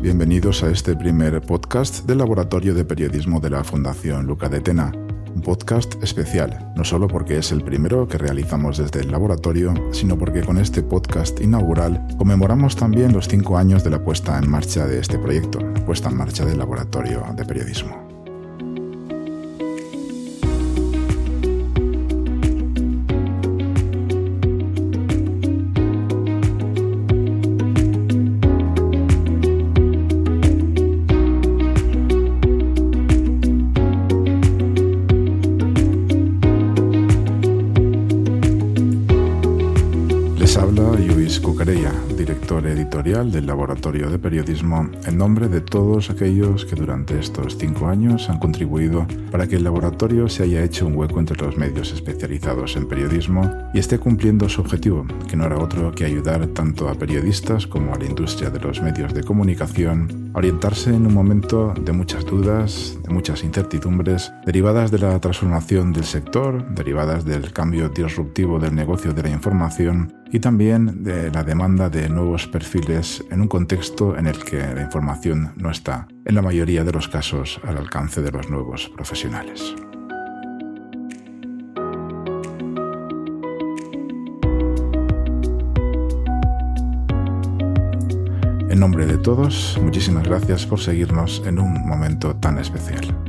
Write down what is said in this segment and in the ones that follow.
Bienvenidos a este primer podcast del Laboratorio de Periodismo de la Fundación Luca de Tena. Un podcast especial, no solo porque es el primero que realizamos desde el laboratorio, sino porque con este podcast inaugural conmemoramos también los cinco años de la puesta en marcha de este proyecto, puesta en marcha del Laboratorio de Periodismo. Editorial del Laboratorio de Periodismo, en nombre de todos aquellos que durante estos cinco años han contribuido para que el laboratorio se haya hecho un hueco entre los medios especializados en periodismo y esté cumpliendo su objetivo, que no era otro que ayudar tanto a periodistas como a la industria de los medios de comunicación orientarse en un momento de muchas dudas, de muchas incertidumbres, derivadas de la transformación del sector, derivadas del cambio disruptivo del negocio de la información y también de la demanda de nuevos perfiles en un contexto en el que la información no está, en la mayoría de los casos, al alcance de los nuevos profesionales. En nombre de todos, muchísimas gracias por seguirnos en un momento tan especial.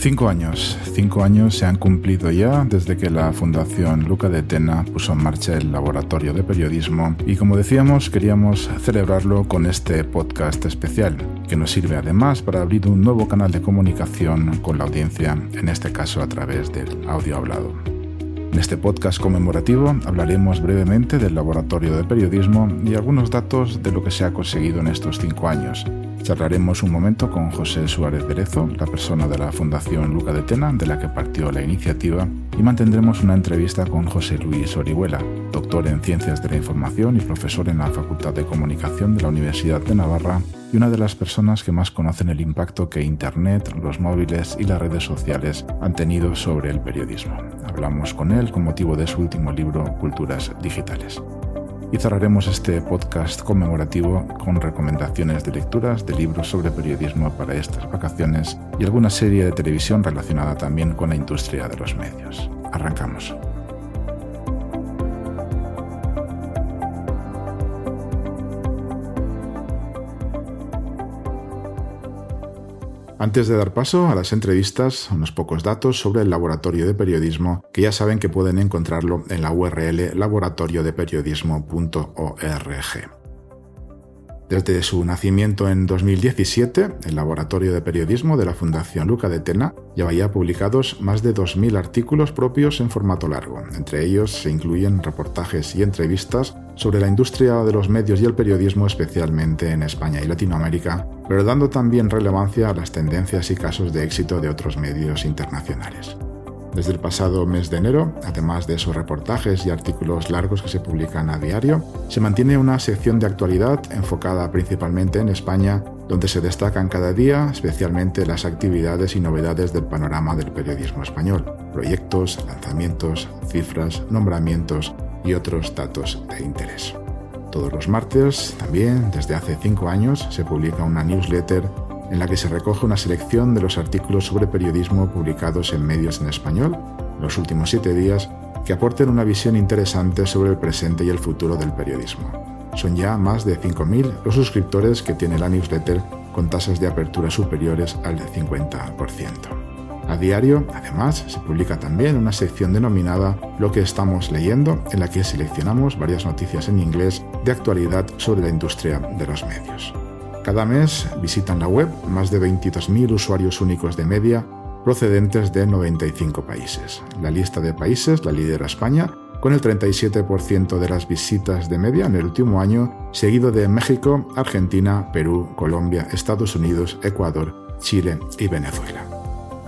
Cinco años, cinco años se han cumplido ya desde que la Fundación Luca de Tena puso en marcha el laboratorio de periodismo y como decíamos queríamos celebrarlo con este podcast especial que nos sirve además para abrir un nuevo canal de comunicación con la audiencia, en este caso a través del audio hablado. En este podcast conmemorativo hablaremos brevemente del laboratorio de periodismo y algunos datos de lo que se ha conseguido en estos cinco años. Charlaremos un momento con José Suárez Berezo, la persona de la Fundación Luca de Tena, de la que partió la iniciativa, y mantendremos una entrevista con José Luis Orihuela, doctor en Ciencias de la Información y profesor en la Facultad de Comunicación de la Universidad de Navarra, y una de las personas que más conocen el impacto que Internet, los móviles y las redes sociales han tenido sobre el periodismo. Hablamos con él con motivo de su último libro, Culturas Digitales y cerraremos este podcast conmemorativo con recomendaciones de lecturas de libros sobre periodismo para estas vacaciones y alguna serie de televisión relacionada también con la industria de los medios. Arrancamos. Antes de dar paso a las entrevistas, unos pocos datos sobre el laboratorio de periodismo, que ya saben que pueden encontrarlo en la URL laboratoriodeperiodismo.org. Desde su nacimiento en 2017, el Laboratorio de Periodismo de la Fundación Luca de Tena ya publicados más de 2.000 artículos propios en formato largo. Entre ellos se incluyen reportajes y entrevistas sobre la industria de los medios y el periodismo, especialmente en España y Latinoamérica, pero dando también relevancia a las tendencias y casos de éxito de otros medios internacionales. Desde el pasado mes de enero, además de esos reportajes y artículos largos que se publican a diario, se mantiene una sección de actualidad enfocada principalmente en España, donde se destacan cada día especialmente las actividades y novedades del panorama del periodismo español, proyectos, lanzamientos, cifras, nombramientos y otros datos de interés. Todos los martes, también desde hace cinco años, se publica una newsletter en la que se recoge una selección de los artículos sobre periodismo publicados en medios en español en los últimos siete días que aporten una visión interesante sobre el presente y el futuro del periodismo. Son ya más de 5.000 los suscriptores que tiene la newsletter con tasas de apertura superiores al 50%. A diario, además, se publica también una sección denominada Lo que estamos leyendo, en la que seleccionamos varias noticias en inglés de actualidad sobre la industria de los medios. Cada mes visitan la web más de 22.000 usuarios únicos de media procedentes de 95 países. La lista de países la lidera España con el 37% de las visitas de media en el último año, seguido de México, Argentina, Perú, Colombia, Estados Unidos, Ecuador, Chile y Venezuela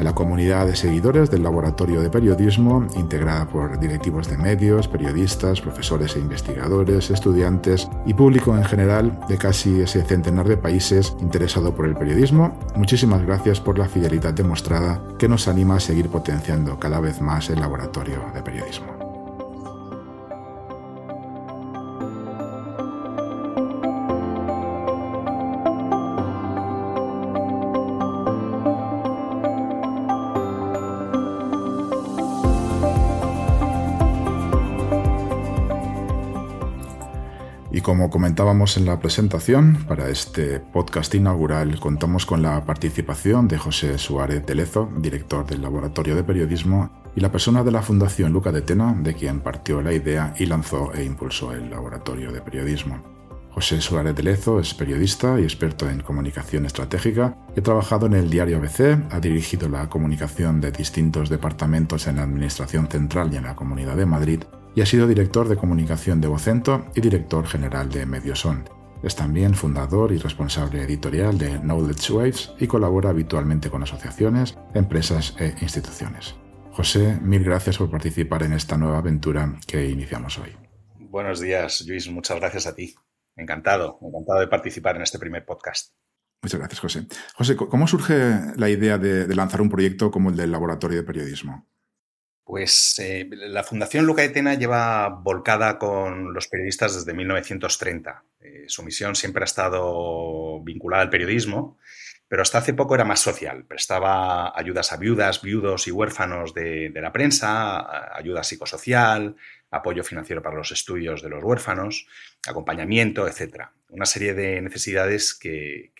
a la comunidad de seguidores del Laboratorio de Periodismo, integrada por directivos de medios, periodistas, profesores e investigadores, estudiantes y público en general de casi ese centenar de países interesado por el periodismo. Muchísimas gracias por la fidelidad demostrada que nos anima a seguir potenciando cada vez más el Laboratorio de Periodismo. Como comentábamos en la presentación, para este podcast inaugural contamos con la participación de José Suárez de Lezo, director del Laboratorio de Periodismo, y la persona de la Fundación Luca de Tena, de quien partió la idea y lanzó e impulsó el Laboratorio de Periodismo. José Suárez de Lezo es periodista y experto en comunicación estratégica. Ha trabajado en el diario ABC, ha dirigido la comunicación de distintos departamentos en la Administración Central y en la Comunidad de Madrid y ha sido director de comunicación de Vocento y director general de Medioson. Es también fundador y responsable editorial de Knowledge Waves y colabora habitualmente con asociaciones, empresas e instituciones. José, mil gracias por participar en esta nueva aventura que iniciamos hoy. Buenos días, Luis. Muchas gracias a ti. Encantado, encantado de participar en este primer podcast. Muchas gracias, José. José, ¿cómo surge la idea de, lanzar un proyecto como el del Laboratorio de Periodismo? Pues eh, la Fundación Luca Etena lleva volcada con los periodistas desde 1930. Eh, su misión siempre ha estado vinculada al periodismo, pero hasta hace poco era más social. Prestaba ayudas a viudas, viudos y huérfanos de, la prensa, ayuda psicosocial, apoyo financiero para los estudios de los huérfanos, acompañamiento, etc. Una serie de necesidades que,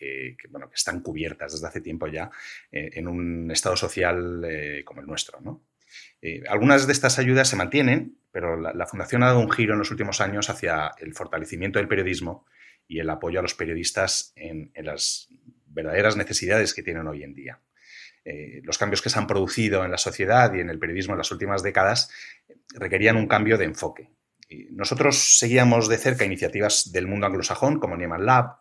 están cubiertas desde hace tiempo ya eh, en un estado social como el nuestro. ¿no? Eh, algunas de estas ayudas se mantienen, pero la, Fundación ha dado un giro en los últimos años hacia el fortalecimiento del periodismo y el apoyo a los periodistas en, las verdaderas necesidades que tienen hoy en día. Eh, los cambios que se han producido en la sociedad y en el periodismo en las últimas décadas requerían un cambio de enfoque. nosotros seguíamos de cerca iniciativas del mundo anglosajón como Nieman Lab,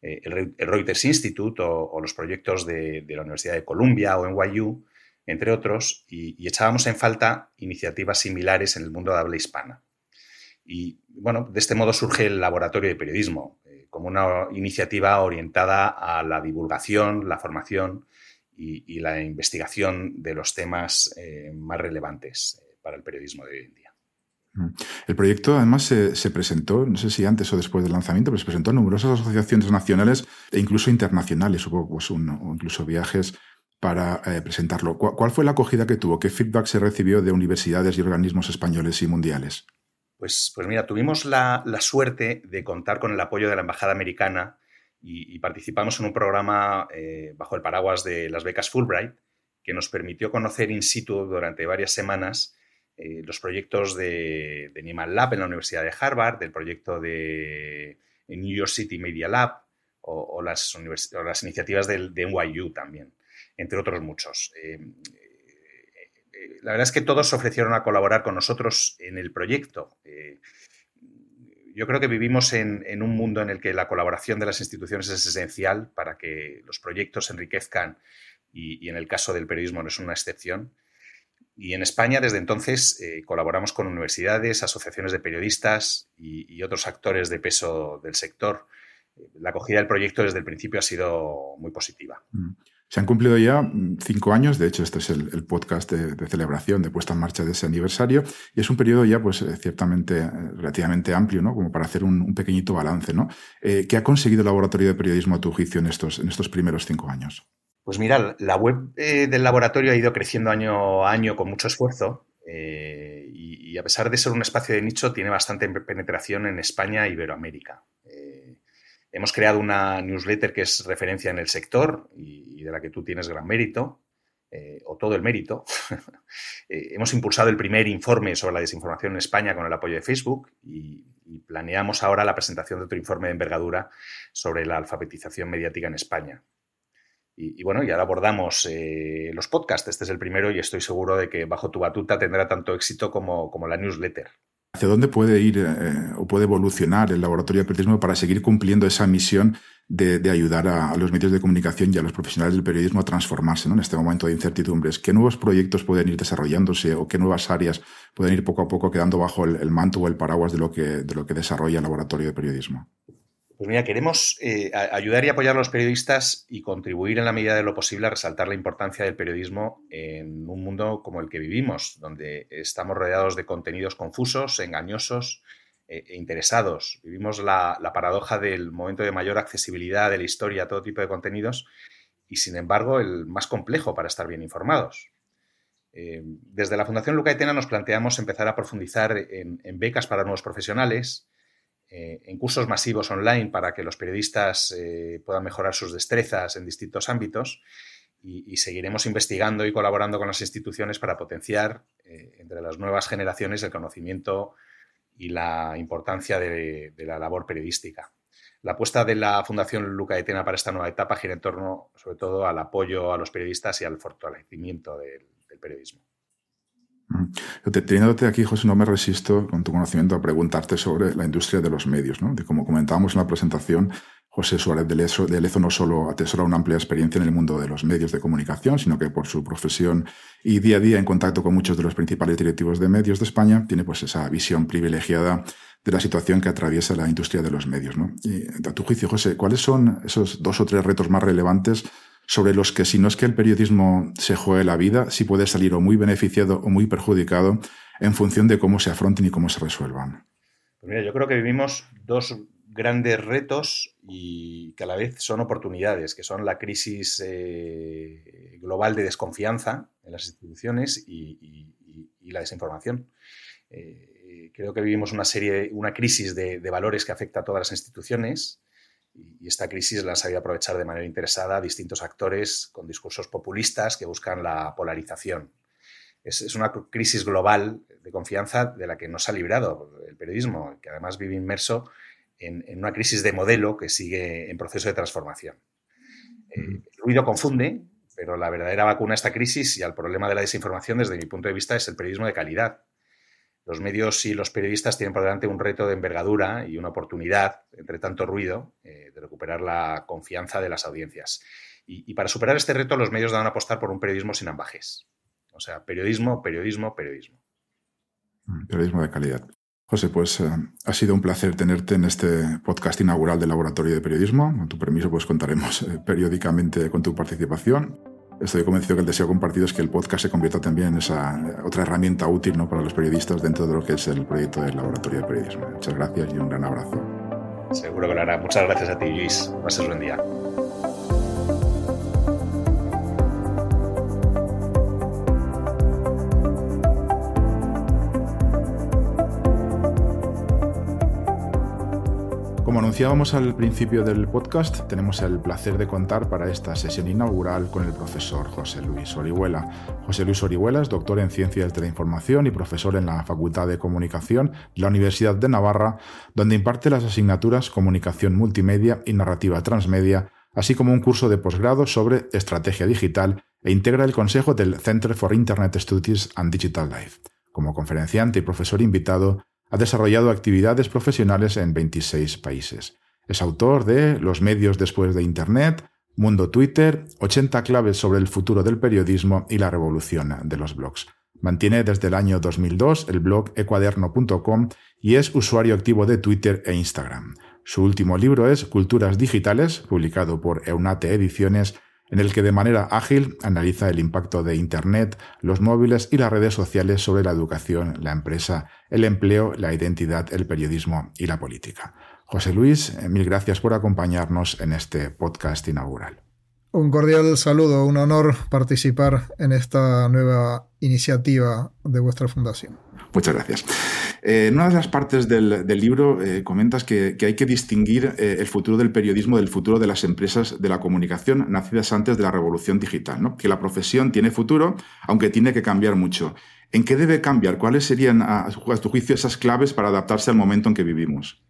eh, el, Reuters Institute o, los proyectos de, de, la Universidad de Columbia o NYU, entre otros, y, echábamos en falta iniciativas similares en el mundo de habla hispana. Y bueno, de este modo surge el Laboratorio de Periodismo, eh, como una iniciativa orientada a la divulgación, la formación y, la investigación de los temas eh, más relevantes eh, para el periodismo de hoy en día. Mm. El proyecto además se, presentó, no sé si antes o después del lanzamiento, pero se presentó en numerosas asociaciones nacionales e incluso internacionales, hubo pues, incluso viajes para eh, presentarlo. ¿Cuál fue la acogida que tuvo? ¿Qué feedback se recibió de universidades y organismos españoles y mundiales? Pues, pues mira, tuvimos la, suerte de contar con el apoyo de la Embajada Americana y, participamos en un programa eh, bajo el paraguas de las becas Fulbright que nos permitió conocer in situ durante varias semanas eh, los proyectos de, de Lab en la Universidad de Harvard, del proyecto de New York City Media Lab o, las, las, iniciativas del, de NYU también entre otros muchos. Eh, eh, la verdad es que todos se ofrecieron a colaborar con nosotros en el proyecto. Eh, yo creo que vivimos en, un mundo en el que la colaboración de las instituciones es esencial para que los proyectos se enriquezcan y, en el caso del periodismo no es una excepción. Y en España, desde entonces, colaboramos con universidades, asociaciones de periodistas y, otros actores de peso del sector. La acogida del proyecto desde el principio ha sido muy positiva. Mm. Se han cumplido ya mm, cinco años, de hecho este es el, podcast de, celebración, de puesta en marcha de ese aniversario, y es un periodo ya pues eh, ciertamente eh, relativamente amplio, ¿no? Como para hacer un, pequeñito balance, ¿no? Eh, ¿Qué ha conseguido el Laboratorio de Periodismo a tu juicio en estos, primeros cinco años? Pues mira, la web del laboratorio ha ido creciendo año a año con mucho esfuerzo y, y, a pesar de ser un espacio de nicho tiene bastante penetración en España e Iberoamérica. Hemos creado una newsletter que es referencia en el sector y, de la que tú tienes gran mérito. eh, o todo el mérito. Eh, hemos impulsado el primer informe sobre la desinformación en España con el apoyo de Facebook y, planeamos ahora la presentación de otro informe de envergadura sobre la alfabetización mediática en España. Y, bueno, y ahora abordamos eh, los podcasts. Este es el primero y estoy seguro de que bajo tu batuta tendrá tanto éxito como, como la newsletter. ¿Hacia dónde puede ir eh, o puede evolucionar el laboratorio de periodismo para seguir cumpliendo esa misión de, ayudar a, los medios de comunicación y a los profesionales del periodismo a transformarse en este momento de incertidumbres? ¿Qué nuevos proyectos pueden ir desarrollándose o qué nuevas áreas pueden ir poco a poco quedando bajo el, manto o el paraguas de lo, que, de lo que desarrolla el laboratorio de periodismo? Pues mira, queremos eh, ayudar y apoyar a los periodistas y contribuir en la medida de lo posible a resaltar la importancia del periodismo en un mundo como el que vivimos, donde estamos rodeados de contenidos confusos, engañosos eh, e interesados. Vivimos la, paradoja del momento de mayor accesibilidad de la historia a todo tipo de contenidos y, sin embargo, el más complejo para estar bien informados. Eh, desde la Fundación Luca Tena nos planteamos empezar a profundizar en becas para nuevos profesionales, eh, en cursos masivos online para que los periodistas eh, puedan mejorar sus destrezas en distintos ámbitos y, seguiremos investigando y colaborando con las instituciones para potenciar eh, entre las nuevas generaciones el conocimiento y la importancia de, la labor periodística. La apuesta de la Fundación Luca de Tena para esta nueva etapa gira en torno sobre todo al apoyo a los periodistas y al fortalecimiento del periodismo. Teniéndote aquí, José, no me resisto con tu conocimiento a preguntarte sobre la industria de los medios. ¿no? De como comentábamos en la presentación, José Suárez de Lezo, no solo atesora una amplia experiencia en el mundo de los medios de comunicación, sino que por su profesión y día a día en contacto con muchos de los principales directivos de medios de España, tiene pues esa visión privilegiada de la situación que atraviesa la industria de los medios. ¿no? Y a tu juicio, José, ¿cuáles son esos dos o tres retos más relevantes sobre los que si no es que el periodismo se juegue la vida, sí puede salir o muy beneficiado o muy perjudicado en función de cómo se afronten y cómo se resuelvan. Pues mira, yo creo que vivimos dos grandes retos y que a la vez son oportunidades, que son la crisis eh, global de desconfianza en las instituciones y, la desinformación. Eh, creo que vivimos una serie, una crisis de, de valores que afecta a todas las instituciones y esta crisis la han sabido aprovechar de manera interesada distintos actores con discursos populistas que buscan la polarización. Es, una crisis global de confianza de la que no se ha librado el periodismo, que además vive inmerso en, una crisis de modelo que sigue en proceso de transformación. Eh, el ruido confunde, pero la verdadera vacuna a esta crisis y al problema de la desinformación, desde mi punto de vista, es el periodismo de calidad los medios y los periodistas tienen por delante un reto de envergadura y una oportunidad, entre tanto ruido, eh, de recuperar la confianza de las audiencias. Y, para superar este reto, los medios a apostar por un periodismo sin ambajes. O sea, periodismo, periodismo, periodismo. Mm, periodismo de calidad. José, pues eh, ha sido un placer tenerte en este podcast inaugural del Laboratorio de Periodismo. Con tu permiso, pues contaremos eh, periódicamente con tu participación. Estoy convencido que el deseo compartido es que el podcast se convierta también en esa otra herramienta útil ¿no? para los periodistas dentro de lo que es el proyecto del Laboratorio de Periodismo. Muchas gracias y un gran abrazo. Seguro que lo hará. Muchas gracias a ti, Luis. Pases buen día. Anunciábamos al principio del podcast, tenemos el placer de contar para esta sesión inaugural con el profesor José Luis Orihuela. José Luis Orihuela es doctor en Ciencias de la Información y profesor en la Facultad de Comunicación de la Universidad de Navarra, donde imparte las asignaturas Comunicación Multimedia y Narrativa Transmedia, así como un curso de posgrado sobre Estrategia Digital e integra el consejo del Center for Internet Studies and Digital Life. Como conferenciante y profesor invitado, ha desarrollado actividades profesionales en 26 países. Es autor de Los medios después de Internet, Mundo Twitter, 80 claves sobre el futuro del periodismo y la revolución de los blogs. Mantiene desde el año 2002 el blog ecuaderno.com y es usuario activo de Twitter e Instagram. Su último libro es Culturas Digitales, publicado por Eunate Ediciones, en el que de manera ágil analiza el impacto de Internet, los móviles y las redes sociales sobre la educación, la empresa, el empleo, la identidad, el periodismo y la política. José Luis, eh, mil gracias por acompañarnos en este podcast inaugural. Un cordial saludo, un honor participar en esta nueva iniciativa de vuestra fundación. Muchas gracias. Eh, en una de las partes del, libro eh, comentas que, hay que distinguir eh, el futuro del periodismo del futuro de las empresas de la comunicación nacidas antes de la revolución digital, ¿no? que la profesión tiene futuro, aunque tiene que cambiar mucho. ¿En qué debe cambiar? ¿Cuáles serían, a tu juicio, esas claves para adaptarse al momento en que vivimos?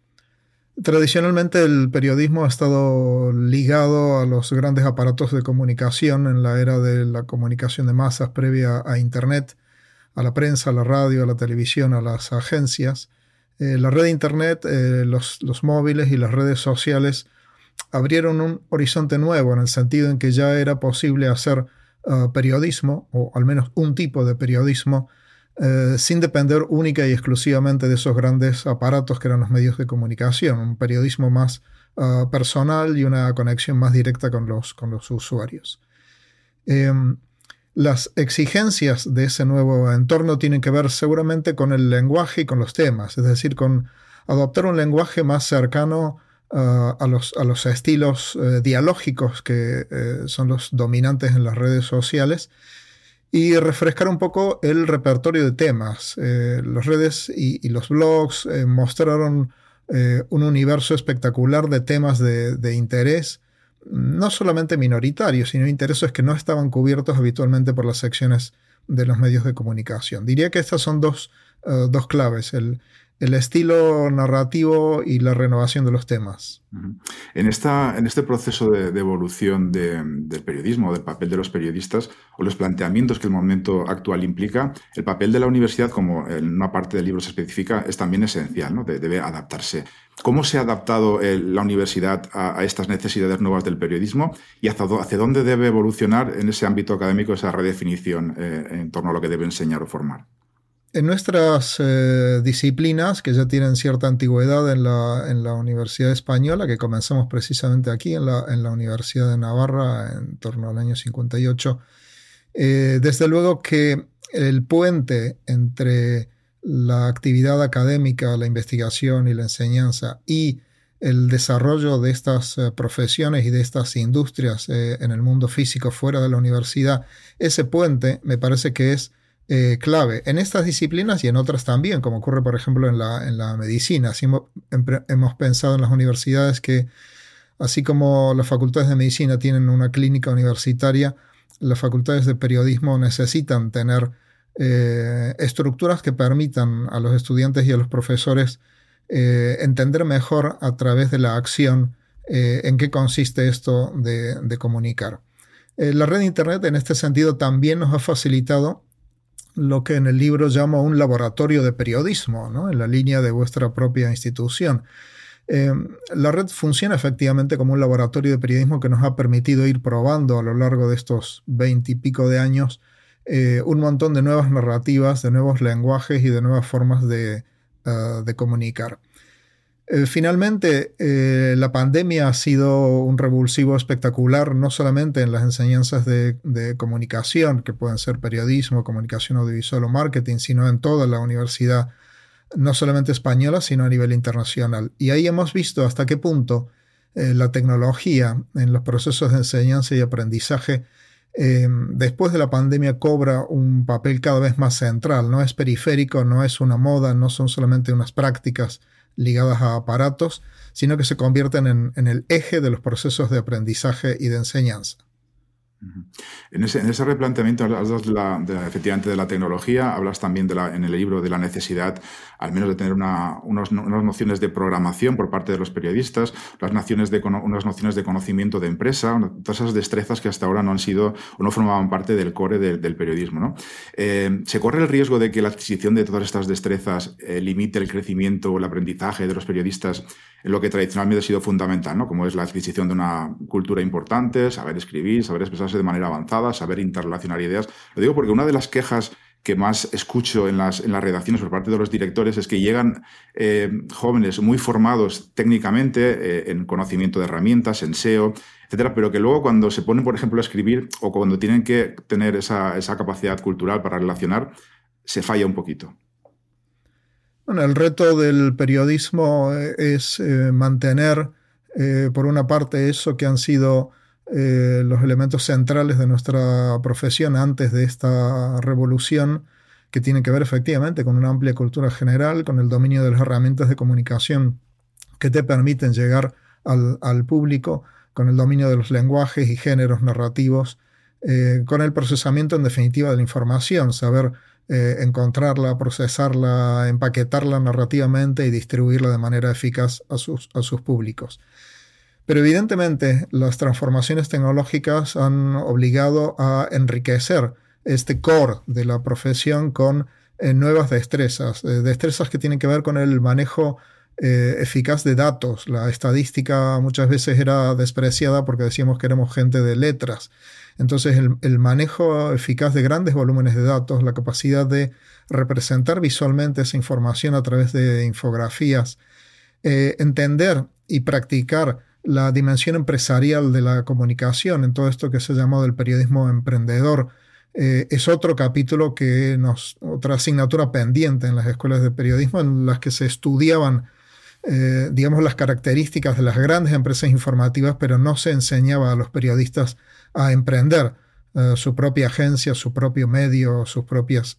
Tradicionalmente el periodismo ha estado ligado a los grandes aparatos de comunicación en la era de la comunicación de masas previa a Internet, a la prensa, a la radio, a la televisión, a las agencias. Eh, la red de Internet, eh, los, móviles y las redes sociales abrieron un horizonte nuevo en el sentido en que ya era posible hacer ah, periodismo, o al menos un tipo de periodismo, eh, sin depender única y exclusivamente de esos grandes aparatos que eran los medios de comunicación, un periodismo más ah, personal y una conexión más directa con los, con los usuarios. Las exigencias de ese nuevo entorno tienen que ver seguramente con el lenguaje y con los temas, es decir, con adoptar un lenguaje más cercano ah, a, los, a, los, estilos eh, dialógicos que eh, son los dominantes en las redes sociales y refrescar un poco el repertorio de temas. Eh, las redes y, los blogs mostraron un universo espectacular de temas de, interés, no solamente minoritarios, sino intereses que no estaban cubiertos habitualmente por las secciones de los medios de comunicación. Diría que estas son dos, dos claves, el, el estilo narrativo y la renovación de los temas. En, esta, en este proceso de, evolución del periodismo, del papel de los periodistas o los planteamientos que el momento actual implica, el papel de la universidad, como en una parte del libro se especifica, es también esencial, ¿no? debe adaptarse. ¿Cómo se ha adaptado eh, la universidad a, estas necesidades nuevas del periodismo y hacia, dónde debe evolucionar en ese ámbito académico esa redefinición eh, en torno a lo que debe enseñar o formar? En nuestras eh, disciplinas, que ya tienen cierta antigüedad en la, en la, Universidad Española, que comenzamos precisamente aquí en la, en la, Universidad de Navarra en torno al año 58, eh, desde luego que el puente entre la actividad académica, la investigación y la enseñanza y el desarrollo de estas eh, profesiones y de estas industrias en el mundo físico fuera de la universidad, ese puente me parece que es eh, clave en estas disciplinas y en otras también, como ocurre por ejemplo en la, en la medicina. hemos, pensado en las universidades que, así como las facultades de medicina tienen una clínica universitaria, las facultades de periodismo necesitan tener eh, estructuras que permitan a los estudiantes y a los profesores eh, entender mejor a través de la acción en qué consiste esto de, de comunicar. la red de Internet en este sentido también nos ha facilitado lo que en el libro llamo un laboratorio de periodismo, ¿no? en la línea de vuestra propia institución. Em, la red funciona efectivamente como un laboratorio de periodismo que nos ha permitido ir probando a lo largo de estos veintipico de años eh, un montón de nuevas narrativas, de nuevos lenguajes y de nuevas formas de ah, comunicar. Eh, finalmente, eh, la pandemia ha sido un revulsivo espectacular, no solamente en las enseñanzas de, comunicación, que pueden ser periodismo, comunicación audiovisual o marketing, sino en toda la universidad, no solamente española, sino a nivel internacional. Y ahí hemos visto hasta qué punto eh, la tecnología en los procesos de enseñanza y aprendizaje después de la pandemia cobra un papel cada vez más central. No es periférico, no es una moda, no son solamente unas prácticas ligadas a aparatos, sino que se convierten en, el eje de los procesos de aprendizaje y de enseñanza. En ese, replanteamiento hablas de efectivamente de la tecnología, hablas también de la, en el libro de la necesidad al menos de tener unas nociones de programación por parte de los periodistas, las nociones de, unas nociones de conocimiento de empresa, todas esas destrezas que hasta ahora no han sido o no formaban parte del core del periodismo. Eh, ¿Se corre el riesgo de que la adquisición de todas estas destrezas eh, limite el crecimiento o el aprendizaje de los periodistas en lo que tradicionalmente ha sido fundamental, ¿no? como es la adquisición de una cultura importante, saber escribir, saber expresarse de manera avanzada, saber interrelacionar ideas? Lo digo porque una de las quejas que más escucho en las, en las redacciones por parte de los directores es que llegan eh, jóvenes muy formados técnicamente eh, en conocimiento de herramientas, en SEO, etcétera, pero que luego cuando se ponen, por ejemplo, a escribir o cuando tienen que tener esa, capacidad cultural para relacionar, se falla un poquito. Bueno, el reto del periodismo eh, es mantener, por una parte, eso que han sido eh, los elementos centrales de nuestra profesión antes de esta revolución, que tiene que ver efectivamente con una amplia cultura general, con el dominio de las herramientas de comunicación que te permiten llegar al, público, con el dominio de los lenguajes y géneros narrativos, eh, con el procesamiento en definitiva de la información, saber eh, encontrarla, procesarla, empaquetarla narrativamente y distribuirla de manera eficaz a sus, a sus públicos. Pero evidentemente las transformaciones tecnológicas han obligado a enriquecer este core de la profesión con eh, nuevas destrezas, eh, destrezas que tienen que ver con el manejo eficaz de datos. La estadística muchas veces era despreciada porque decíamos que éramos gente de letras. Entonces, el, manejo eficaz de grandes volúmenes de datos, la capacidad de representar visualmente esa información a través de infografías, eh, entender y practicar la dimensión empresarial de la comunicación en todo esto que se llamado el periodismo emprendedor, eh, es otro capítulo que nos, otra asignatura pendiente en las escuelas de periodismo en las que se estudiaban eh, digamos, las características de las grandes empresas informativas, pero no se enseñaba a los periodistas a emprender eh, su propia agencia, su propio medio, sus propias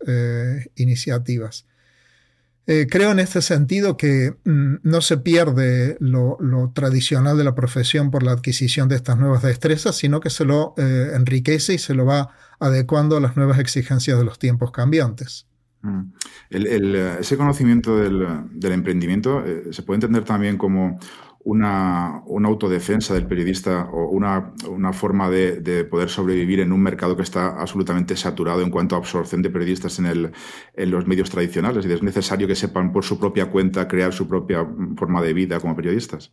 eh, creo en este sentido que mm, no se pierde lo, tradicional de la profesión por la adquisición de estas nuevas destrezas, sino que se lo enriquece y se lo va adecuando a las nuevas exigencias de los tiempos cambiantes. Mm. ese conocimiento del, emprendimiento eh, se puede entender también como una, autodefensa del periodista o una, forma de, poder sobrevivir en un mercado que está absolutamente saturado en cuanto a absorción de periodistas en, los medios tradicionales. Y es necesario que sepan por su propia cuenta crear su propia forma de vida como periodistas.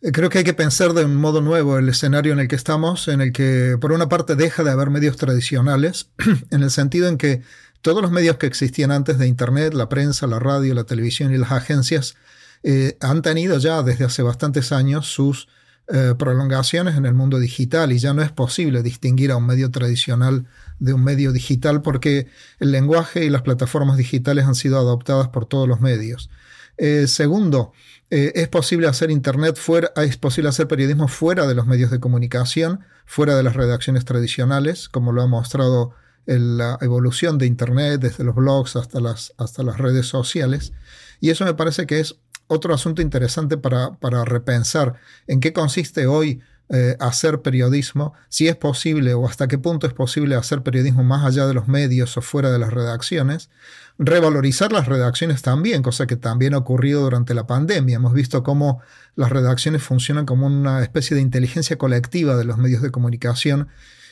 Eh, creo que hay que pensar de un modo nuevo el escenario en el que estamos, en el que por una parte deja de haber medios tradicionales, en el sentido en que todos los medios que existían antes de Internet, la prensa, la radio, la televisión y las agencias, eh, han tenido ya desde hace bastantes años sus eh, prolongaciones en el mundo digital y ya no es posible distinguir a un medio tradicional de un medio digital porque el lenguaje y las plataformas digitales han sido adoptadas por todos los medios. Eh, segundo, es posible hacer internet fuera, es posible hacer periodismo fuera de los medios de comunicación, fuera de las redacciones tradicionales, como lo ha mostrado la evolución de Internet, desde los blogs hasta las, hasta las redes sociales. Y eso me parece que es otro asunto interesante para, para repensar en qué consiste hoy eh, hacer periodismo, si es posible o hasta qué punto es posible hacer periodismo más allá de los medios o fuera de las redacciones, revalorizar las redacciones también, cosa que también ha ocurrido durante la pandemia. Hemos visto cómo las redacciones funcionan como una especie de inteligencia colectiva de los medios de comunicación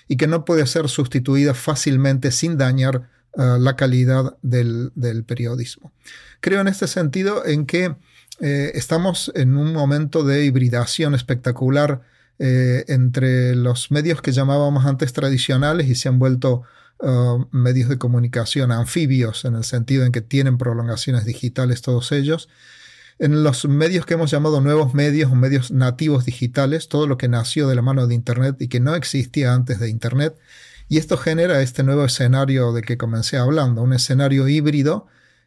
y que no puede ser sustituida fácilmente sin dañar uh, la calidad del, del, periodismo. Creo en este sentido en que eh, estamos en un momento de hibridación espectacular eh, entre los medios que llamábamos antes tradicionales y se han vuelto uh, medios de comunicación anfibios en el sentido en que tienen prolongaciones digitales todos ellos en los medios que hemos llamado nuevos medios o medios nativos digitales, todo lo que nació de la mano de Internet y que no existía antes de Internet. Y esto genera este nuevo escenario de que comencé hablando, un escenario híbrido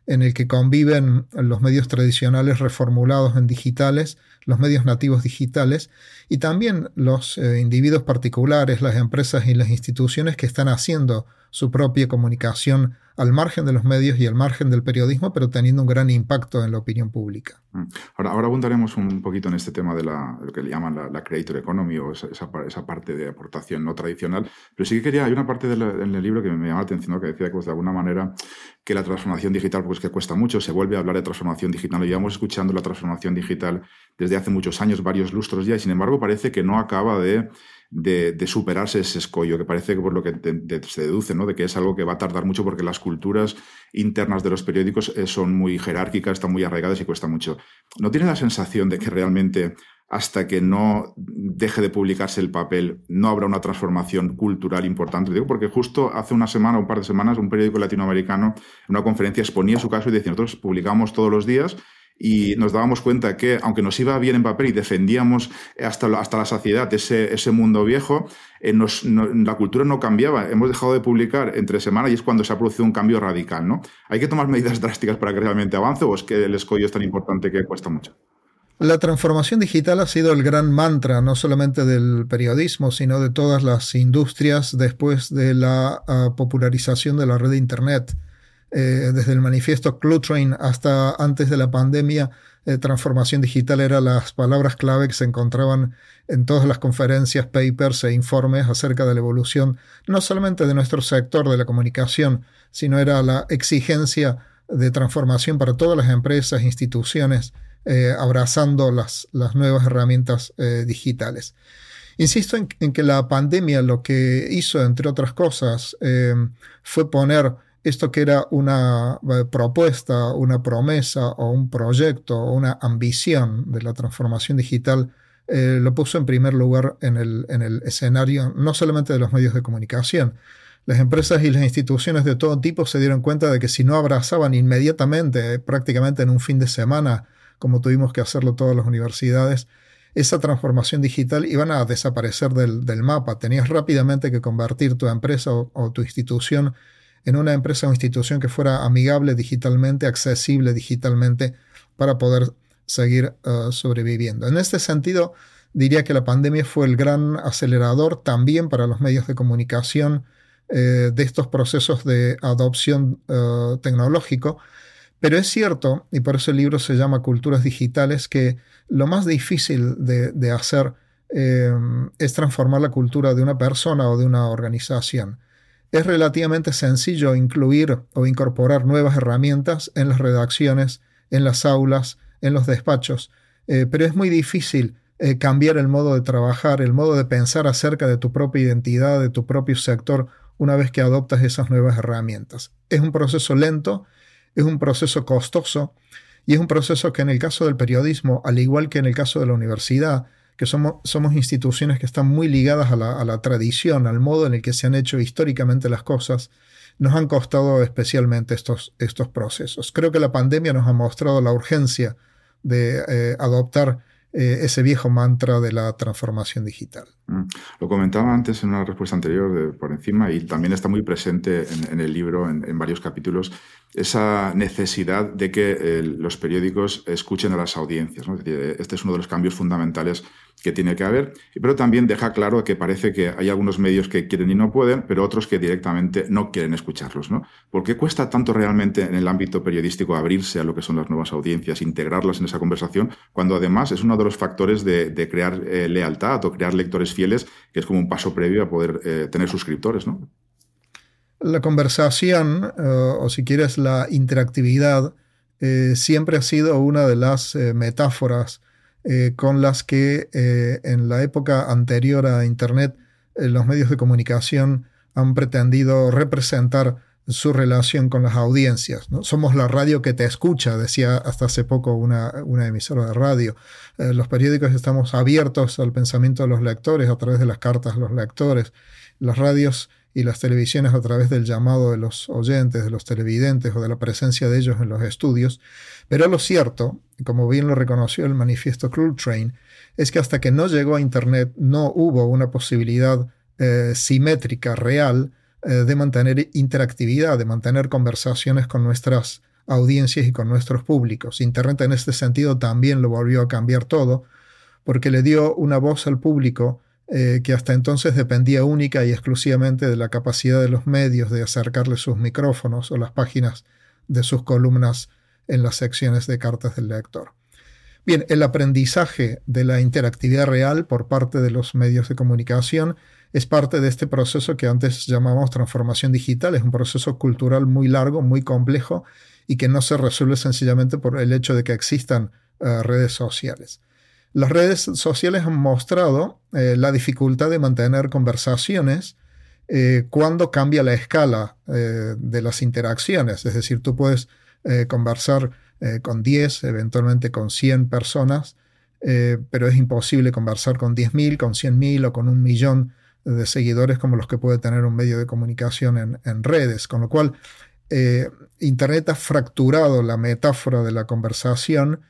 en el que conviven los medios tradicionales reformulados en digitales, los medios nativos digitales y también los eh, individuos particulares, las empresas y las instituciones que están haciendo su propia comunicación al margen de los medios y al margen del periodismo, pero teniendo un gran impacto en la opinión pública. Mm. Ahora, ahora abundaremos un poquito en este tema de, lo que le llaman la, creator economy o esa, esa, parte de aportación no tradicional, pero sí que quería, hay una parte en el libro que me llama la atención, que decía que pues, de alguna manera que la transformación digital, pues que cuesta mucho, se vuelve a hablar de transformación digital, llevamos escuchando la transformación digital desde hace muchos años, varios lustros ya, y sin embargo parece que no acaba de de, superarse ese escollo, que parece que por lo que se deduce, ¿no? de que es algo que va a tardar mucho porque las culturas internas de los periódicos eh, son muy jerárquicas, están muy arraigadas y cuesta mucho. ¿No tiene la sensación de que realmente hasta que no deje de publicarse el papel, no habrá una transformación cultural importante. Digo, porque justo hace una semana, un par de semanas, un periódico latinoamericano en una conferencia exponía su caso y decía, nosotros publicamos todos los días y nos dábamos cuenta que, aunque nos iba bien en papel y defendíamos hasta, hasta la saciedad ese, ese mundo viejo, eh, la cultura no cambiaba. Hemos dejado de publicar entre semana y es cuando se ha producido un cambio radical. ¿no? ¿Hay que tomar medidas drásticas para que realmente avance o es que el escollo es tan importante que cuesta mucho? La transformación digital ha sido el gran mantra no solamente del periodismo, sino de todas las industrias después de la uh, popularización de la red de Internet. Eh, desde el manifiesto Clutrain hasta antes de la pandemia, eh, transformación digital era las palabras clave que se encontraban en todas las conferencias, papers e informes acerca de la evolución no solamente de nuestro sector de la comunicación, sino era la exigencia de transformación para todas las empresas, instituciones, eh, abrazando las, las, nuevas herramientas digitales. Insisto en, que la pandemia lo que hizo, entre otras cosas, fue poner esto que era una propuesta, una promesa o un proyecto o una ambición de la transformación digital, lo puso en primer lugar en el, en el escenario no solamente de los medios de comunicación, las empresas y las instituciones de todo tipo se dieron cuenta de que si no abrazaban inmediatamente, prácticamente en un fin de semana, como tuvimos que hacerlo todas las universidades, esa transformación digital iban a desaparecer del, mapa. Tenías rápidamente que convertir tu empresa o, tu institución en una empresa o institución que fuera amigable digitalmente, accesible digitalmente, para poder seguir uh, sobreviviendo. En este sentido, diría que la pandemia fue el gran acelerador también para los medios de comunicación eh, de estos procesos de adopción uh, tecnológico, pero es cierto, y por eso el libro se llama Culturas Digitales, que lo más difícil de, hacer eh, es transformar la cultura de una persona o de una organización. Es relativamente sencillo incluir o incorporar nuevas herramientas en las redacciones, en las aulas, en los despachos, eh, pero es muy difícil eh, cambiar el modo de trabajar, el modo de pensar acerca de tu propia identidad, de tu propio sector, una vez que adoptas esas nuevas herramientas. Es un proceso lento, es un proceso costoso y es un proceso que en el caso del periodismo, al igual que en el caso de la universidad, que somos, somos instituciones que están muy ligadas a la, tradición, al modo en el que se han hecho históricamente las cosas, nos han costado especialmente estos, estos procesos. Creo que la pandemia nos ha mostrado la urgencia de eh, adoptar eh, ese viejo mantra de la transformación digital. Mm. Lo comentaba antes en una respuesta anterior por encima y también está muy presente en, el libro, en, varios capítulos, esa necesidad de que eh, los periódicos escuchen a las audiencias. este es uno de los cambios fundamentales que tiene que haber, pero también deja claro que parece que hay algunos medios que quieren y no pueden, pero otros que directamente no quieren escucharlos. ¿no? ¿Por qué cuesta tanto realmente en el ámbito periodístico abrirse a lo que son las nuevas audiencias, integrarlas en esa conversación, cuando además es uno de los factores de, crear eh, lealtad o crear lectores que es como un paso previo a poder eh, tener suscriptores? ¿no? La conversación, eh, o si quieres la interactividad, siempre ha sido una de las metáforas eh, con las que eh, en la época anterior a Internet eh, los medios de comunicación han pretendido representar su relación con las audiencias. Somos la radio que te escucha, decía hasta hace poco una, una emisora de radio. los periódicos estamos abiertos al pensamiento de los lectores a través de las cartas de los lectores. Las radios y las televisiones a través del llamado de los oyentes, de los televidentes o de la presencia de ellos en los estudios. Pero lo cierto, como bien lo reconoció el manifiesto Train, es que hasta que no llegó a Internet no hubo una posibilidad eh, simétrica, real, eh, de mantener interactividad, de mantener conversaciones con nuestras audiencias y con nuestros públicos. Internet en este sentido también lo volvió a cambiar todo, porque le dio una voz al público eh, que hasta entonces dependía única y exclusivamente de la capacidad de los medios de acercarle sus micrófonos o las páginas de sus columnas en las secciones de cartas del lector. Bien, el aprendizaje de la interactividad real por parte de los medios de comunicación es parte de este proceso que antes llamamos transformación digital. Es un proceso cultural muy largo, muy complejo y que no se resuelve sencillamente por el hecho de que existan eh, redes sociales. Las redes sociales han mostrado eh, la dificultad de mantener conversaciones eh, cuando cambia la escala de las interacciones. Es decir, tú puedes conversar con 10, eventualmente con 100 personas, pero es imposible conversar con 10.000, con 100.000 o con un millón de seguidores como los que puede tener un medio de comunicación en, redes, con lo cual Internet ha fracturado la metáfora de la conversación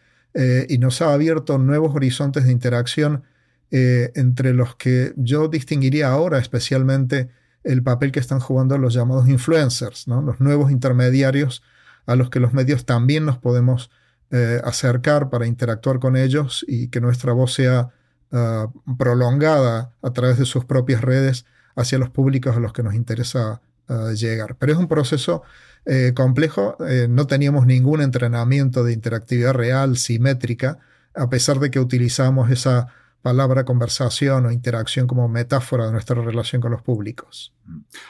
y nos ha abierto nuevos horizontes de interacción entre los que yo distinguiría ahora especialmente el papel que están jugando los llamados influencers, ¿no? los nuevos intermediarios a los que los medios también nos podemos eh, acercar, para interactuar con ellos y que nuestra voz sea ah, prolongada a través de sus propias redes hacia los públicos a los que nos interesa ah, llegar. Pero es un proceso eh, complejo, eh, no teníamos ningún entrenamiento de interactividad real, simétrica, a pesar de que utilizamos esa palabra, conversación o interacción como metáfora de nuestra relación con los públicos.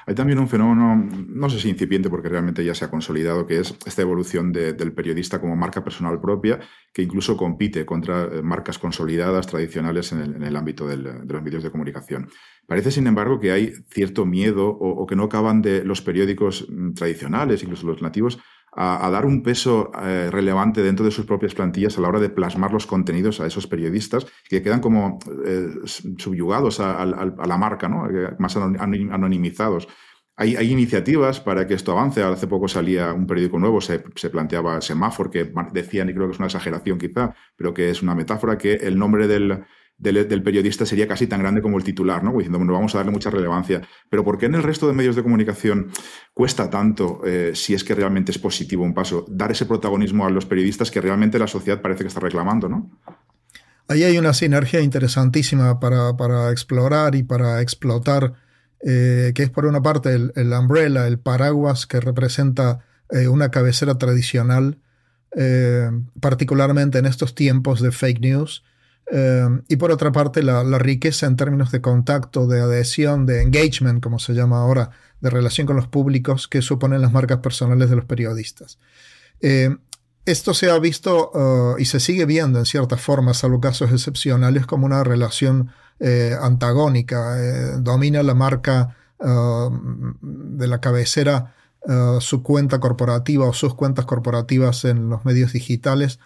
Hay también un fenómeno, no sé si incipiente porque realmente ya se ha consolidado, que es esta evolución del periodista como marca personal propia, que incluso compite contra eh, marcas consolidadas tradicionales en el, ámbito de los medios de comunicación. Parece, sin embargo, que hay cierto miedo o que no acaban de los periódicos mm, tradicionales, incluso los nativos, a, dar un peso eh, relevante dentro de sus propias plantillas a la hora de plasmar los contenidos a esos periodistas que quedan como eh, subyugados a, la marca, ¿no? Eh, más anonimizados. Hay, iniciativas para que esto avance. Hace poco salía un periódico nuevo, se, se planteaba Semáforo, que decían, y creo que es una exageración quizá, pero que es una metáfora, que el nombre del, del, periodista sería casi tan grande como el titular, ¿no? Diciendo, bueno, vamos a darle mucha relevancia. Pero ¿por qué en el resto de medios de comunicación cuesta tanto, eh, si es que realmente es positivo un paso, dar ese protagonismo a los periodistas que realmente la sociedad parece que está reclamando, ¿no? Ahí hay una sinergia interesantísima para, explorar y para explotar, eh, que es por una parte el, umbrella, el paraguas que representa eh, una cabecera tradicional, particularmente en estos tiempos de fake news, Em, y por otra parte, la, riqueza en términos de contacto, de adhesión, de engagement, como se llama ahora, de relación con los públicos que suponen las marcas personales de los periodistas. Em, esto se ha visto uh, y se sigue viendo en ciertas formas, salvo casos excepcionales, como una relación eh, antagónica. Eh, domina la marca de la cabecera su cuenta corporativa o sus cuentas corporativas en los medios digitales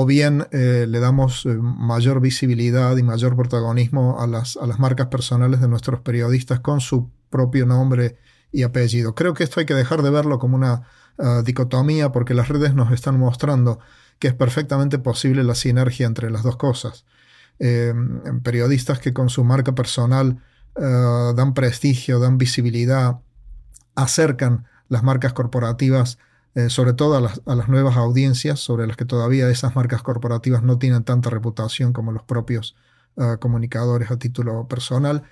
o bien eh, le damos eh, mayor visibilidad y mayor protagonismo a las, a las marcas personales de nuestros periodistas con su propio nombre y apellido. Creo que esto hay que dejar de verlo como una ah, dicotomía porque las redes nos están mostrando que es perfectamente posible la sinergia entre las dos cosas. Eh, periodistas que con su marca personal ah, dan prestigio, dan visibilidad, acercan las marcas corporativas eh, sobre todo a las, nuevas audiencias, sobre las que todavía esas marcas corporativas no tienen tanta reputación como los propios ah, comunicadores a título personal.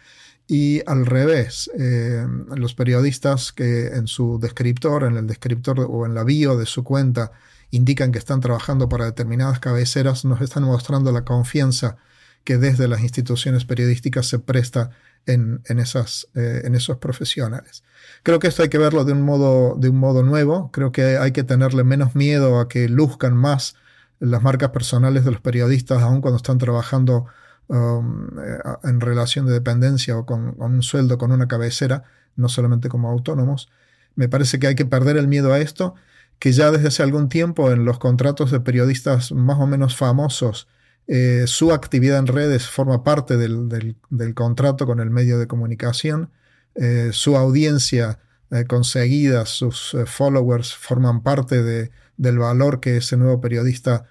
Y al revés, eh, los periodistas que en su descriptor, en el descriptor o en la bio de su cuenta, indican que están trabajando para determinadas cabeceras, nos están mostrando la confianza que desde las instituciones periodísticas se presta en, esas, eh, en esos profesionales. Creo que esto hay que verlo de un, modo, de un modo nuevo, creo que hay que tenerle menos miedo a que luzcan más las marcas personales de los periodistas, aun cuando están trabajando um, eh, en relación de dependencia o con, un sueldo, con una cabecera, no solamente como autónomos. Me parece que hay que perder el miedo a esto, que ya desde hace algún tiempo en los contratos de periodistas más o menos famosos eh, su actividad en redes forma parte del, contrato con el medio de comunicación. Eh, su audiencia eh, conseguida, sus followers forman parte del valor que ese nuevo periodista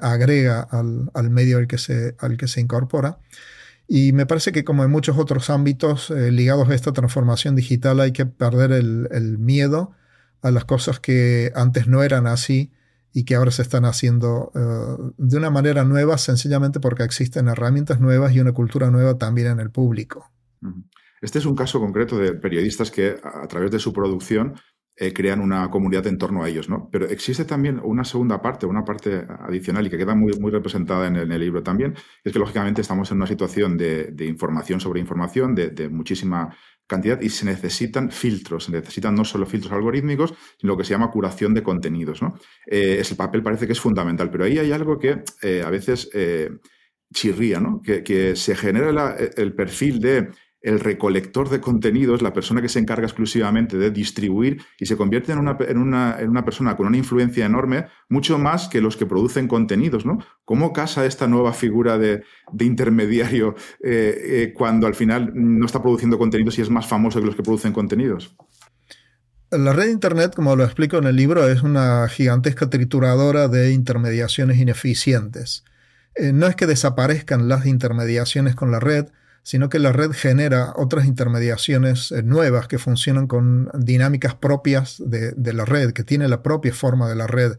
agrega al, medio al que, se, al que se incorpora. Y me parece que como en muchos otros ámbitos ligados a esta transformación digital hay que perder el miedo a las cosas que antes no eran así y que ahora se están haciendo eh, de una manera nueva, sencillamente porque existen herramientas nuevas y una cultura nueva también en el público. Este es un caso concreto de periodistas que a través de su producción eh, crean una comunidad en torno a ellos, ¿no? Pero existe también una segunda parte, una parte adicional y que queda muy, muy representada en el, libro también, es que lógicamente estamos en una situación de, información sobre información, de, de muchísima cantidad y se necesitan filtros, se necesitan no solo filtros algorítmicos, sino lo que se llama curación de contenidos. ¿no? Eh, ese papel parece que es fundamental, pero ahí hay algo que eh, a veces eh, chirría, ¿no? que, se genera el perfil de el recolector de contenidos, la persona que se encarga exclusivamente de distribuir y se convierte en una, en una, persona con una influencia enorme, mucho más que los que producen contenidos. ¿no? ¿Cómo casa esta nueva figura de, intermediario eh, eh, cuando al final no está produciendo contenidos y es más famoso que los que producen contenidos? La red de Internet, como lo explico en el libro, es una gigantesca trituradora de intermediaciones ineficientes. Eh, no es que desaparezcan las intermediaciones con la red, sino que la red genera otras intermediaciones eh, nuevas que funcionan con dinámicas propias de, la red, que tiene la propia forma de la red,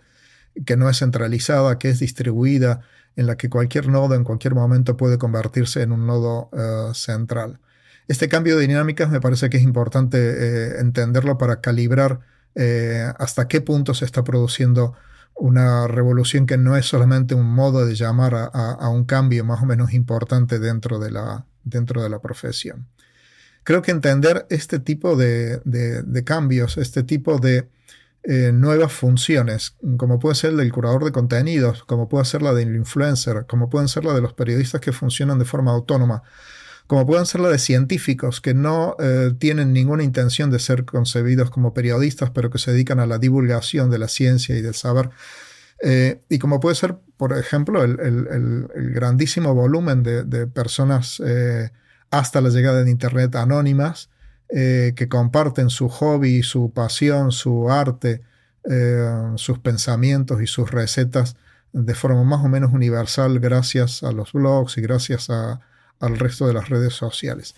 que no es centralizada, que es distribuida, en la que cualquier nodo en cualquier momento puede convertirse en un nodo eh, central. Este cambio de dinámicas me parece que es importante eh, entenderlo para calibrar hasta qué punto se está produciendo una revolución que no es solamente un modo de llamar a, un cambio más o menos importante dentro de la, dentro de la profesión. Creo que entender este tipo de, cambios, este tipo de eh, nuevas funciones, como puede ser el del curador de contenidos, como puede ser la del influencer, como pueden ser la de los periodistas que funcionan de forma autónoma, como pueden ser la de científicos que no eh, tienen ninguna intención de ser concebidos como periodistas, pero que se dedican a la divulgación de la ciencia y del saber. Eh, y como puede ser, por ejemplo, el, grandísimo volumen de, personas eh, hasta la llegada de Internet anónimas que comparten su hobby, su pasión, su arte, sus pensamientos y sus recetas de forma más o menos universal gracias a los blogs y gracias al resto de las redes sociales.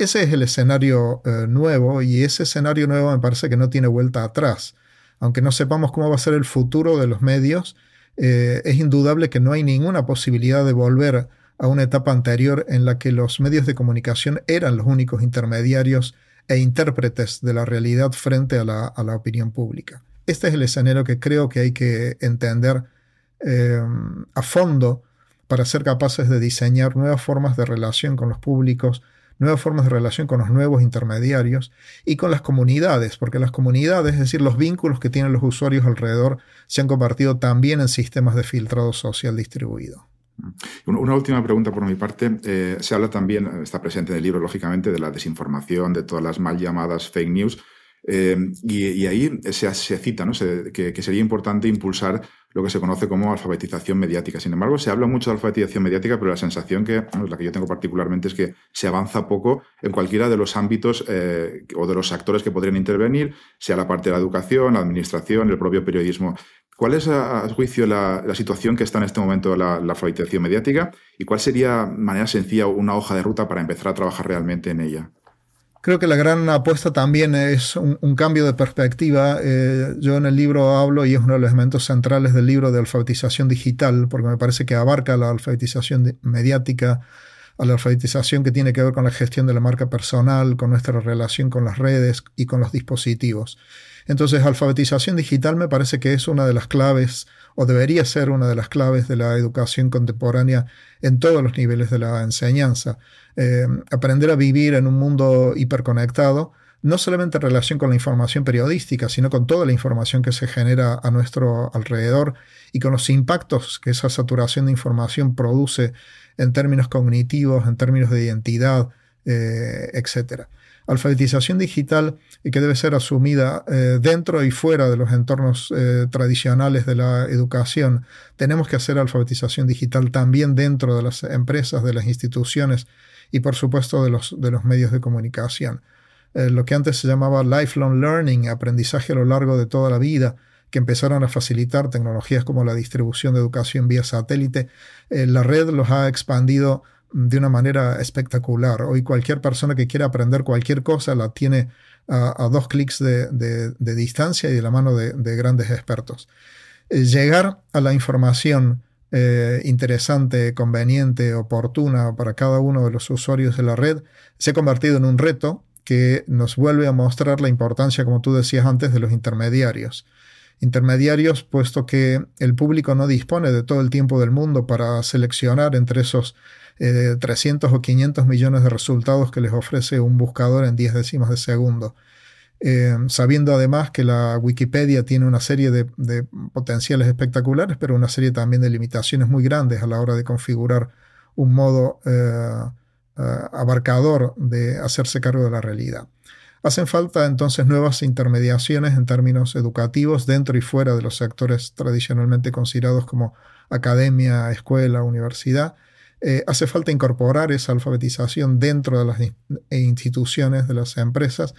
Ese es el escenario eh, nuevo y ese escenario nuevo me parece que no tiene vuelta atrás. Aunque no sepamos cómo va a ser el futuro de los medios, eh, es indudable que no hay ninguna posibilidad de volver a una etapa anterior en la que los medios de comunicación eran los únicos intermediarios e intérpretes de la realidad frente a la, opinión pública. Este es el escenario que creo que hay que entender eh, a fondo para ser capaces de diseñar nuevas formas de relación con los públicos, nuevas formas de relación con los nuevos intermediarios y con las comunidades, porque las comunidades, es decir, los vínculos que tienen los usuarios alrededor, se han convertido también en sistemas de filtrado social distribuido. Una última pregunta por mi parte. Eh, se habla también, está presente en el libro, lógicamente, de la desinformación, de todas las mal llamadas fake news. Eh, y, ahí se, cita que, sería importante impulsar lo que se conoce como alfabetización mediática. Sin embargo, se habla mucho de alfabetización mediática, pero la sensación que, la que yo tengo particularmente es que se avanza poco en cualquiera de los ámbitos eh, o de los actores que podrían intervenir, sea la parte de la educación, la administración, el propio periodismo. ¿Cuál es, a, juicio, la, situación que está en este momento la, la alfabetización mediática y cuál sería, de manera sencilla, una hoja de ruta para empezar a trabajar realmente en ella? Creo que la gran apuesta también es un, cambio de perspectiva. Eh, yo en el libro hablo, y es uno de los elementos centrales del libro de alfabetización digital, porque me parece que abarca la alfabetización mediática, a la alfabetización que tiene que ver con la gestión de la marca personal, con nuestra relación con las redes y con los dispositivos. Entonces, alfabetización digital me parece que es una de las claves, o debería ser una de las claves de la educación contemporánea en todos los niveles de la enseñanza. Eh, aprender a vivir en un mundo hiperconectado, no solamente en relación con la información periodística, sino con toda la información que se genera a nuestro alrededor y con los impactos que esa saturación de información produce en términos cognitivos, en términos de identidad, eh, etc. Alfabetización digital que debe ser asumida eh, dentro y fuera de los entornos tradicionales de la educación. Tenemos que hacer alfabetización digital también dentro de las empresas, de las instituciones y por supuesto de los, de los medios de comunicación. Eh, lo que antes se llamaba lifelong learning, aprendizaje a lo largo de toda la vida, que empezaron a facilitar tecnologías como la distribución de educación vía satélite, eh, la red los ha expandido de una manera espectacular. Hoy cualquier persona que quiera aprender cualquier cosa la tiene a, dos clics de, distancia y de la mano de, grandes expertos. Eh, llegar a la información eh, interesante, conveniente, oportuna para cada uno de los usuarios de la red, se ha convertido en un reto que nos vuelve a mostrar la importancia, como tú decías antes, de los intermediarios. Intermediarios, puesto que el público no dispone de todo el tiempo del mundo para seleccionar entre esos 300 eh, o 500 millones de resultados que les ofrece un buscador en 10 décimas de segundo. Eh, sabiendo además que la Wikipedia tiene una serie de, potenciales espectaculares, pero una serie también de limitaciones muy grandes a la hora de configurar un modo eh, abarcador de hacerse cargo de la realidad. Hacen falta entonces nuevas intermediaciones en términos educativos dentro y fuera de los sectores tradicionalmente considerados como academia, escuela, universidad. hace falta incorporar esa alfabetización dentro de las instituciones, de las empresas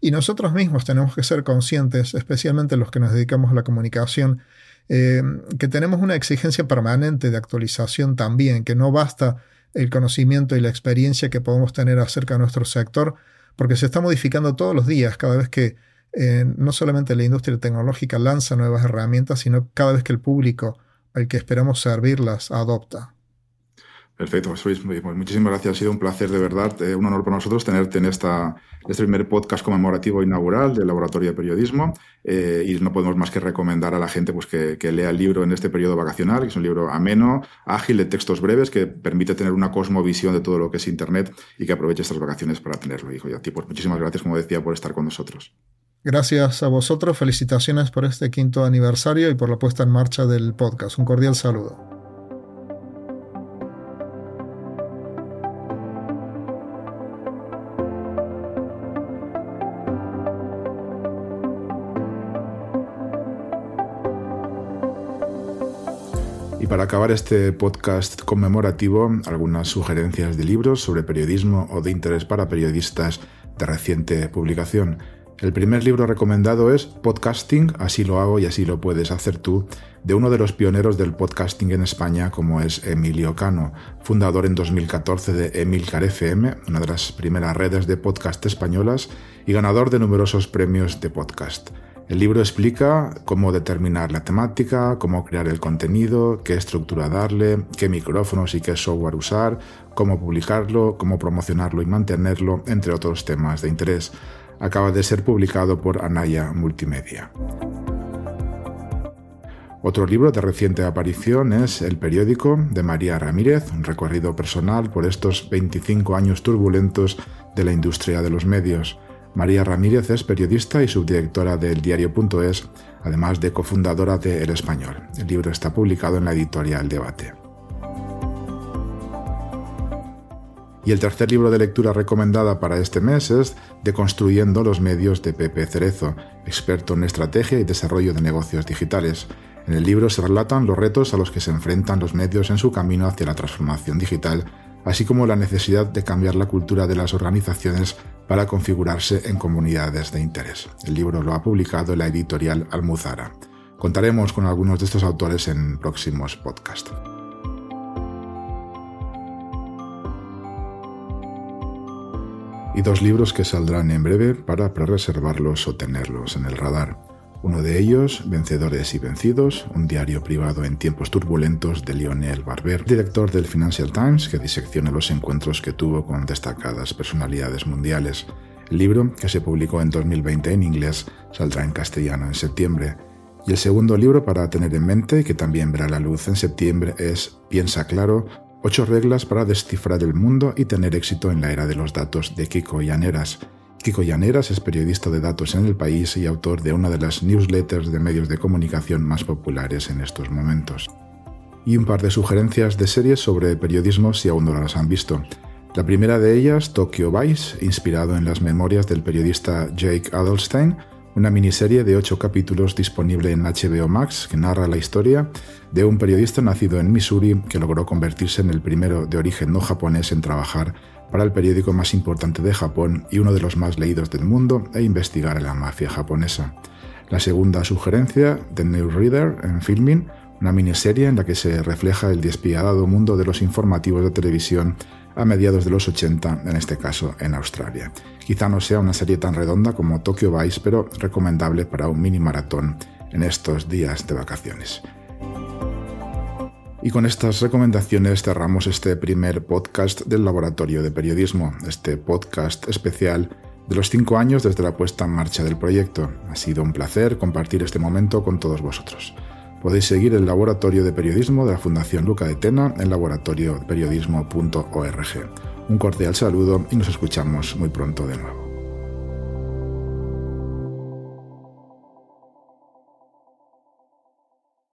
y nosotros mismos tenemos que ser conscientes, especialmente los que nos dedicamos a la comunicación, eh, que tenemos una exigencia permanente de actualización también, que no basta el conocimiento y la experiencia que podemos tener acerca de nuestro sector, porque se está modificando todos los días, cada vez que eh, no solamente la industria tecnológica lanza nuevas herramientas, sino cada vez que el público al que esperamos servirlas adopta. Perfecto, Luis. Pues, muchísimas gracias. Ha sido un placer, de verdad, eh, un honor para nosotros tenerte en esta, este primer podcast conmemorativo inaugural del Laboratorio de Periodismo. Eh, y no podemos más que recomendar a la gente pues, que, lea el libro en este periodo vacacional, que es un libro ameno, ágil, de textos breves, que permite tener una cosmovisión de todo lo que es Internet y que aproveche estas vacaciones para tenerlo. Y a ti, pues muchísimas gracias, como decía, por estar con nosotros. Gracias a vosotros, felicitaciones por este quinto aniversario y por la puesta en marcha del podcast. Un cordial saludo. Para acabar este podcast conmemorativo, algunas sugerencias de libros sobre periodismo o de interés para periodistas de reciente publicación. El primer libro recomendado es Podcasting, así lo hago y así lo puedes hacer tú, de uno de los pioneros del podcasting en España como es Emilio Cano, fundador en 2014 de Emilcar FM, una de las primeras redes de podcast españolas y ganador de numerosos premios de podcast. El libro explica cómo determinar la temática, cómo crear el contenido, qué estructura darle, qué micrófonos y qué software usar, cómo publicarlo, cómo promocionarlo y mantenerlo, entre otros temas de interés. Acaba de ser publicado por Anaya Multimedia. Otro libro de reciente aparición es El periódico de María Ramírez, un recorrido personal por estos 25 años turbulentos de la industria de los medios. María Ramírez es periodista y subdirectora del diario.es, además de cofundadora de El Español. El libro está publicado en la editorial Debate. Y el tercer libro de lectura recomendada para este mes es Deconstruyendo los medios de Pepe Cerezo, experto en estrategia y desarrollo de negocios digitales. En el libro se relatan los retos a los que se enfrentan los medios en su camino hacia la transformación digital, así como la necesidad de cambiar la cultura de las organizaciones para configurarse en comunidades de interés. El libro lo ha publicado la editorial Almuzara. Contaremos con algunos de estos autores en próximos podcasts. Y dos libros que saldrán en breve para pre-reservarlos o tenerlos en el radar. Uno de ellos, Vencedores y Vencidos, un diario privado en tiempos turbulentos de Lionel Barber, director del Financial Times, que disecciona los encuentros que tuvo con destacadas personalidades mundiales. El libro, que se publicó en 2020 en inglés, saldrá en castellano en septiembre. Y el segundo libro para tener en mente, que también verá la luz en septiembre, es Piensa claro, ocho reglas para descifrar el mundo y tener éxito en la era de los datos de Kiko Llaneras. Llaneras es periodista de datos en el país y autor de una de las newsletters de medios de comunicación más populares en estos momentos. Y un par de sugerencias de series sobre periodismo si aún no las han visto. La primera de ellas, Tokyo Vice, inspirado en las memorias del periodista Jake Adelstein, una miniserie de ocho capítulos disponible en HBO Max que narra la historia de un periodista nacido en Missouri que logró convertirse en el primero de origen no japonés en trabajar para el periódico más importante de Japón y uno de los más leídos del mundo e investigar a la mafia japonesa. La segunda sugerencia, The New Reader en Filming, una miniserie en la que se refleja el despiadado mundo de los informativos de televisión a mediados de los 80, en este caso en Australia. Quizá no sea una serie tan redonda como Tokyo Vice, pero recomendable para un mini maratón en estos días de vacaciones. Y con estas recomendaciones cerramos este primer podcast del Laboratorio de Periodismo, este podcast especial de los cinco años desde la puesta en marcha del proyecto. Ha sido un placer compartir este momento con todos vosotros. Podéis seguir el Laboratorio de Periodismo de la Fundación Luca de Tena en laboratorioperiodismo.org. Un cordial saludo y nos escuchamos muy pronto de nuevo.